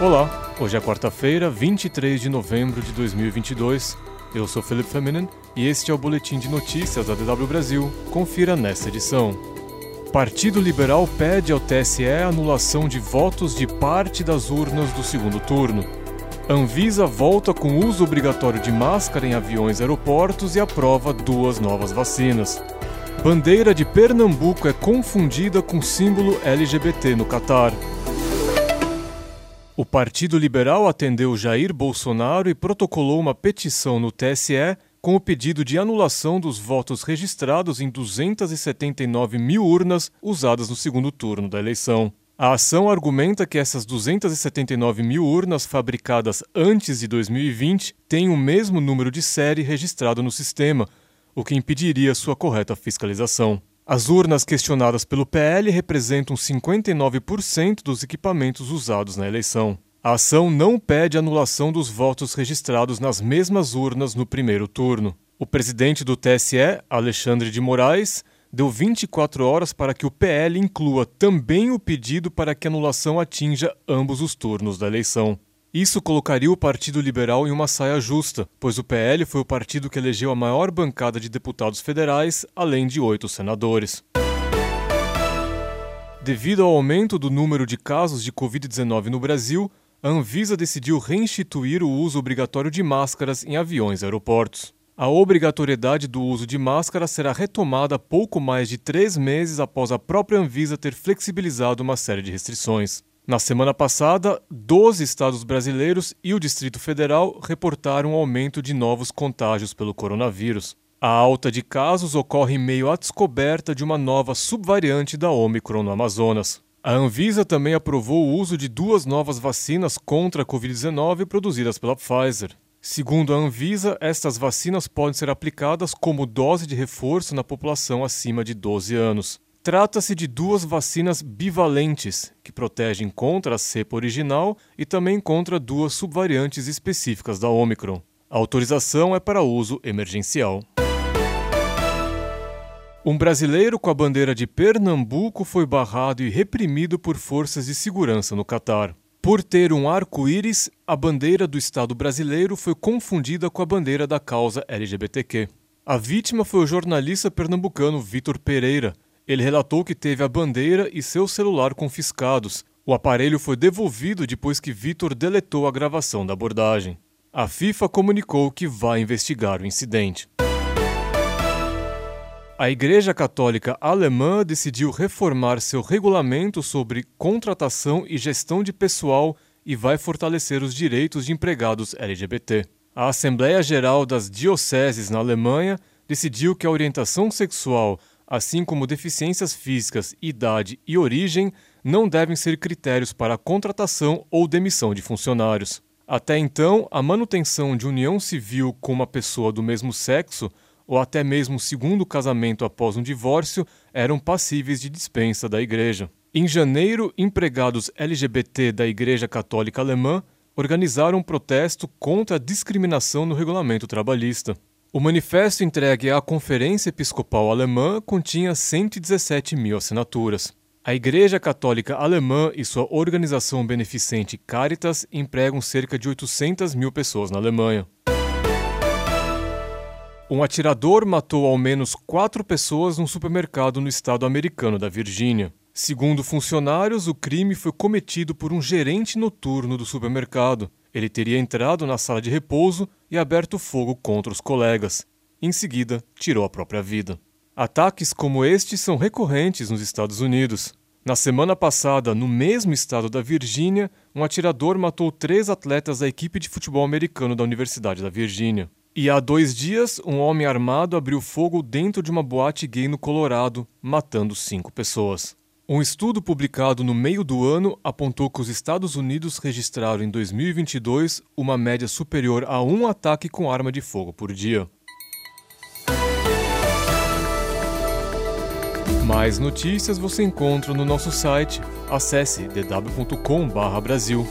Olá, hoje é quarta-feira, 23 de novembro de 2022. Eu sou Felipe Feminen e este é o boletim de notícias da DW Brasil. Confira nesta edição. Partido Liberal pede ao TSE anulação de votos de parte das urnas do segundo turno. Anvisa volta com uso obrigatório de máscara em aviões e aeroportos e aprova duas novas vacinas. Bandeira de Pernambuco é confundida com símbolo LGBT no Catar. O Partido Liberal atendeu Jair Bolsonaro e protocolou uma petição no TSE com o pedido de anulação dos votos registrados em 279 mil urnas usadas no segundo turno da eleição. A ação argumenta que essas 279 mil urnas fabricadas antes de 2020 têm o mesmo número de série registrado no sistema, o que impediria sua correta fiscalização. As urnas questionadas pelo PL representam 59% dos equipamentos usados na eleição. A ação não pede anulação dos votos registrados nas mesmas urnas no primeiro turno. O presidente do TSE, Alexandre de Moraes, deu 24 horas para que o PL inclua também o pedido para que a anulação atinja ambos os turnos da eleição. Isso colocaria o Partido Liberal em uma saia justa, pois o PL foi o partido que elegeu a maior bancada de deputados federais, além de oito senadores. Devido ao aumento do número de casos de Covid-19 no Brasil, a Anvisa decidiu reinstituir o uso obrigatório de máscaras em aviões e aeroportos. A obrigatoriedade do uso de máscara será retomada pouco mais de três meses após a própria Anvisa ter flexibilizado uma série de restrições. Na semana passada, 12 estados brasileiros e o Distrito Federal reportaram um aumento de novos contágios pelo coronavírus. A alta de casos ocorre em meio à descoberta de uma nova subvariante da Omicron no Amazonas. A Anvisa também aprovou o uso de duas novas vacinas contra a Covid-19 produzidas pela Pfizer. Segundo a Anvisa, estas vacinas podem ser aplicadas como dose de reforço na população acima de 12 anos. Trata-se de duas vacinas bivalentes, que protegem contra a cepa original e também contra duas subvariantes específicas da Omicron. A autorização é para uso emergencial. Um brasileiro com a bandeira de Pernambuco foi barrado e reprimido por forças de segurança no Catar. Por ter um arco-íris, a bandeira do Estado brasileiro foi confundida com a bandeira da causa LGBTQ. A vítima foi o jornalista pernambucano Vitor Pereira, ele relatou que teve a bandeira e seu celular confiscados. O aparelho foi devolvido depois que Vitor deletou a gravação da abordagem. A FIFA comunicou que vai investigar o incidente. A Igreja Católica Alemã decidiu reformar seu regulamento sobre contratação e gestão de pessoal e vai fortalecer os direitos de empregados LGBT. A Assembleia Geral das Dioceses na Alemanha decidiu que a orientação sexual assim como deficiências físicas, idade e origem, não devem ser critérios para a contratação ou demissão de funcionários. Até então, a manutenção de união civil com uma pessoa do mesmo sexo, ou até mesmo segundo casamento após um divórcio, eram passíveis de dispensa da Igreja. Em janeiro, empregados LGBT da Igreja Católica Alemã organizaram um protesto contra a discriminação no regulamento trabalhista. O manifesto entregue à Conferência Episcopal Alemã continha 117 mil assinaturas. A Igreja Católica Alemã e sua organização beneficente Caritas empregam cerca de 800 mil pessoas na Alemanha. Um atirador matou ao menos quatro pessoas num supermercado no estado americano da Virgínia. Segundo funcionários, o crime foi cometido por um gerente noturno do supermercado. Ele teria entrado na sala de repouso e aberto fogo contra os colegas. Em seguida, tirou a própria vida. Ataques como este são recorrentes nos Estados Unidos. Na semana passada, no mesmo estado da Virgínia, um atirador matou três atletas da equipe de futebol americano da Universidade da Virgínia. E há dois dias, um homem armado abriu fogo dentro de uma boate gay no Colorado, matando cinco pessoas. Um estudo publicado no meio do ano apontou que os Estados Unidos registraram em 2022 uma média superior a um ataque com arma de fogo por dia. Mais notícias você encontra no nosso site. Acesse dw.com/brasil.